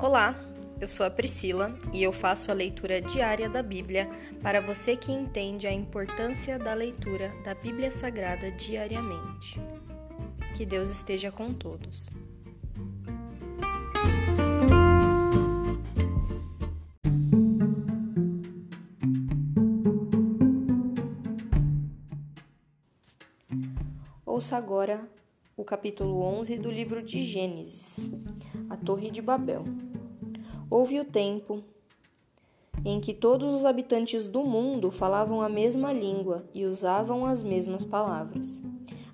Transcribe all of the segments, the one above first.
Olá, eu sou a Priscila e eu faço a leitura diária da Bíblia para você que entende a importância da leitura da Bíblia Sagrada diariamente. Que Deus esteja com todos. Ouça agora o capítulo 11 do livro de Gênesis, a Torre de Babel. Houve o tempo em que todos os habitantes do mundo falavam a mesma língua e usavam as mesmas palavras.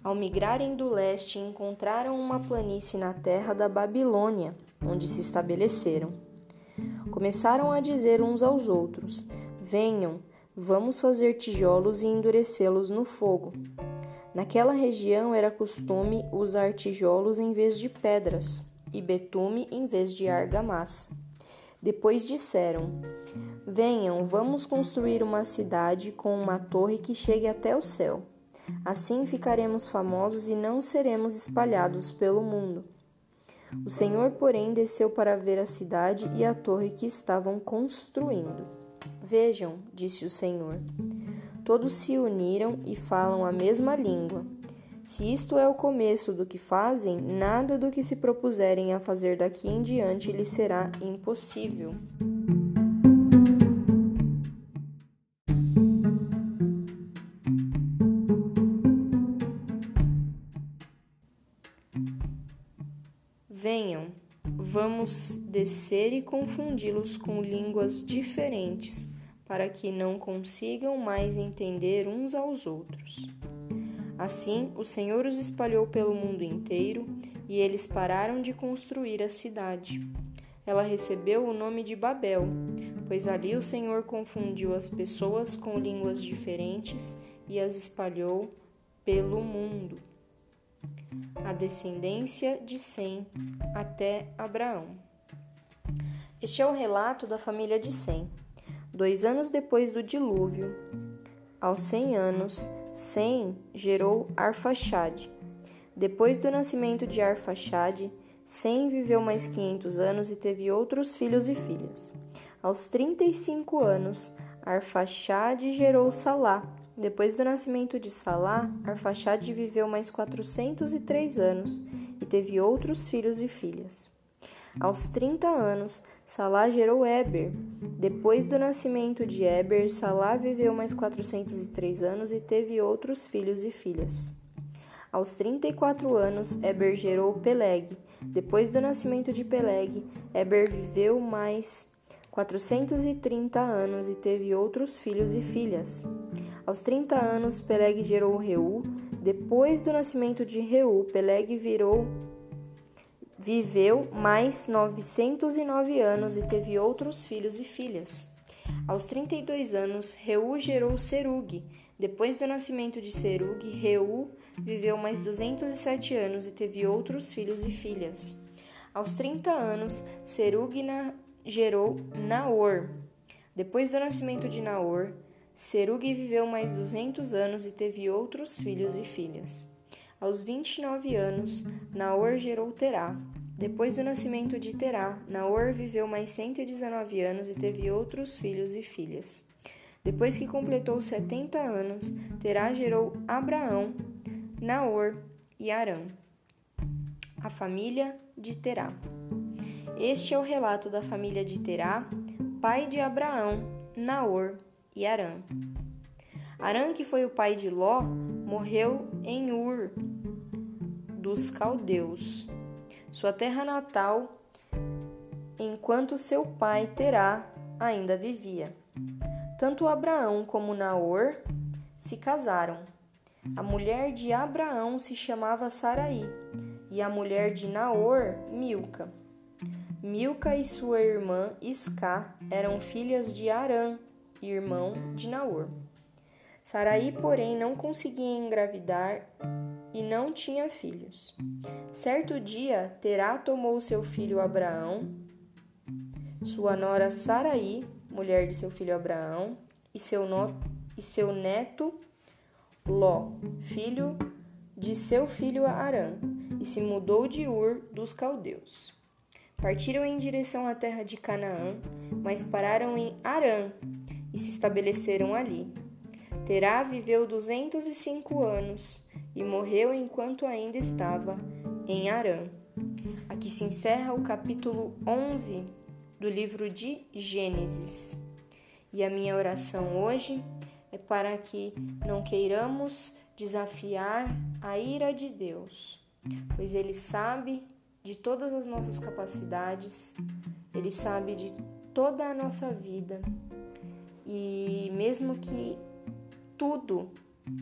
Ao migrarem do leste, encontraram uma planície na terra da Babilônia, onde se estabeleceram. Começaram a dizer uns aos outros: Venham, vamos fazer tijolos e endurecê-los no fogo. Naquela região era costume usar tijolos em vez de pedras e betume em vez de argamassa. Depois disseram: Venham, vamos construir uma cidade com uma torre que chegue até o céu. Assim ficaremos famosos e não seremos espalhados pelo mundo. O Senhor, porém, desceu para ver a cidade e a torre que estavam construindo. Vejam, disse o Senhor. Todos se uniram e falam a mesma língua. Se isto é o começo do que fazem, nada do que se propuserem a fazer daqui em diante lhes será impossível. Venham, vamos descer e confundi-los com línguas diferentes para que não consigam mais entender uns aos outros. Assim, o Senhor os espalhou pelo mundo inteiro e eles pararam de construir a cidade. Ela recebeu o nome de Babel, pois ali o Senhor confundiu as pessoas com línguas diferentes e as espalhou pelo mundo. A descendência de Sem até Abraão. Este é o relato da família de Sem. Dois anos depois do dilúvio, aos cem anos, Sem gerou Arfaxade. Depois do nascimento de Arfaxade, Sem viveu mais quinhentos anos e teve outros filhos e filhas. Aos trinta e cinco anos, Arfaxade gerou Salá. Depois do nascimento de Salá, Arfaxade viveu mais quatrocentos e três anos e teve outros filhos e filhas. Aos trinta anos, Salá gerou Eber. Depois do nascimento de Eber, Salá viveu mais 403 anos e teve outros filhos e filhas. Aos 34 anos, Eber gerou Peleg. Depois do nascimento de Peleg, Eber viveu mais 430 anos e teve outros filhos e filhas. Aos 30 anos, Peleg gerou Reu. Depois do nascimento de Reu, Peleg virou Viveu mais 909 anos e teve outros filhos e filhas. Aos 32 anos, Reu gerou Serug. Depois do nascimento de Serug, Reu viveu mais 207 anos e teve outros filhos e filhas. Aos 30 anos, Serug na gerou Naor. Depois do nascimento de Naor, Serug viveu mais 200 anos e teve outros filhos e filhas. Aos 29 anos, Naor gerou Terá. Depois do nascimento de Terá, Naor viveu mais 119 anos e teve outros filhos e filhas. Depois que completou 70 anos, Terá gerou Abraão, Naor e Arã. A família de Terá. Este é o relato da família de Terá, pai de Abraão, Naor e Arã. Arã, que foi o pai de Ló, morreu em Ur, dos caldeus, sua terra natal, enquanto seu pai Terá ainda vivia. Tanto Abraão como Naor se casaram. A mulher de Abraão se chamava Saraí e a mulher de Naor, Milca. Milca e sua irmã Isca eram filhas de Arã, irmão de Naor. Saraí, porém, não conseguia engravidar e não tinha filhos. Certo dia, Terá tomou seu filho Abraão, sua nora Saraí, mulher de seu filho Abraão, e seu, no, e seu neto Ló, filho de seu filho Arã, e se mudou de Ur dos caldeus. Partiram em direção à terra de Canaã, mas pararam em Arã e se estabeleceram ali. Terá viveu duzentos e cinco anos e morreu enquanto ainda estava em Arã. Aqui se encerra o capítulo 11 do livro de Gênesis. E a minha oração hoje é para que não queiramos desafiar a ira de Deus, pois Ele sabe de todas as nossas capacidades, Ele sabe de toda a nossa vida. E mesmo que tudo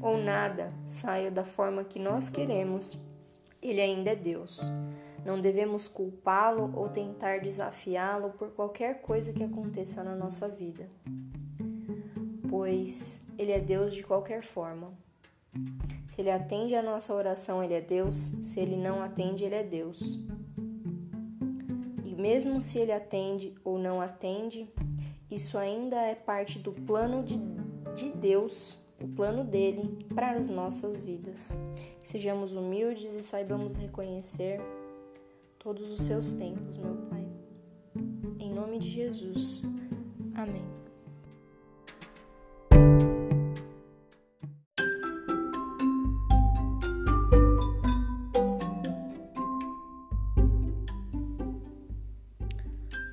ou nada saia da forma que nós queremos, Ele ainda é Deus. Não devemos culpá-lo ou tentar desafiá-lo por qualquer coisa que aconteça na nossa vida, pois Ele é Deus de qualquer forma. Se ele atende a nossa oração, ele é Deus. Se ele não atende, ele é Deus. E mesmo se ele atende ou não atende, isso ainda é parte do plano de, de Deus, o plano dele para as nossas vidas. Sejamos humildes e saibamos reconhecer todos os seus tempos, meu Pai. Em nome de Jesus. Amém.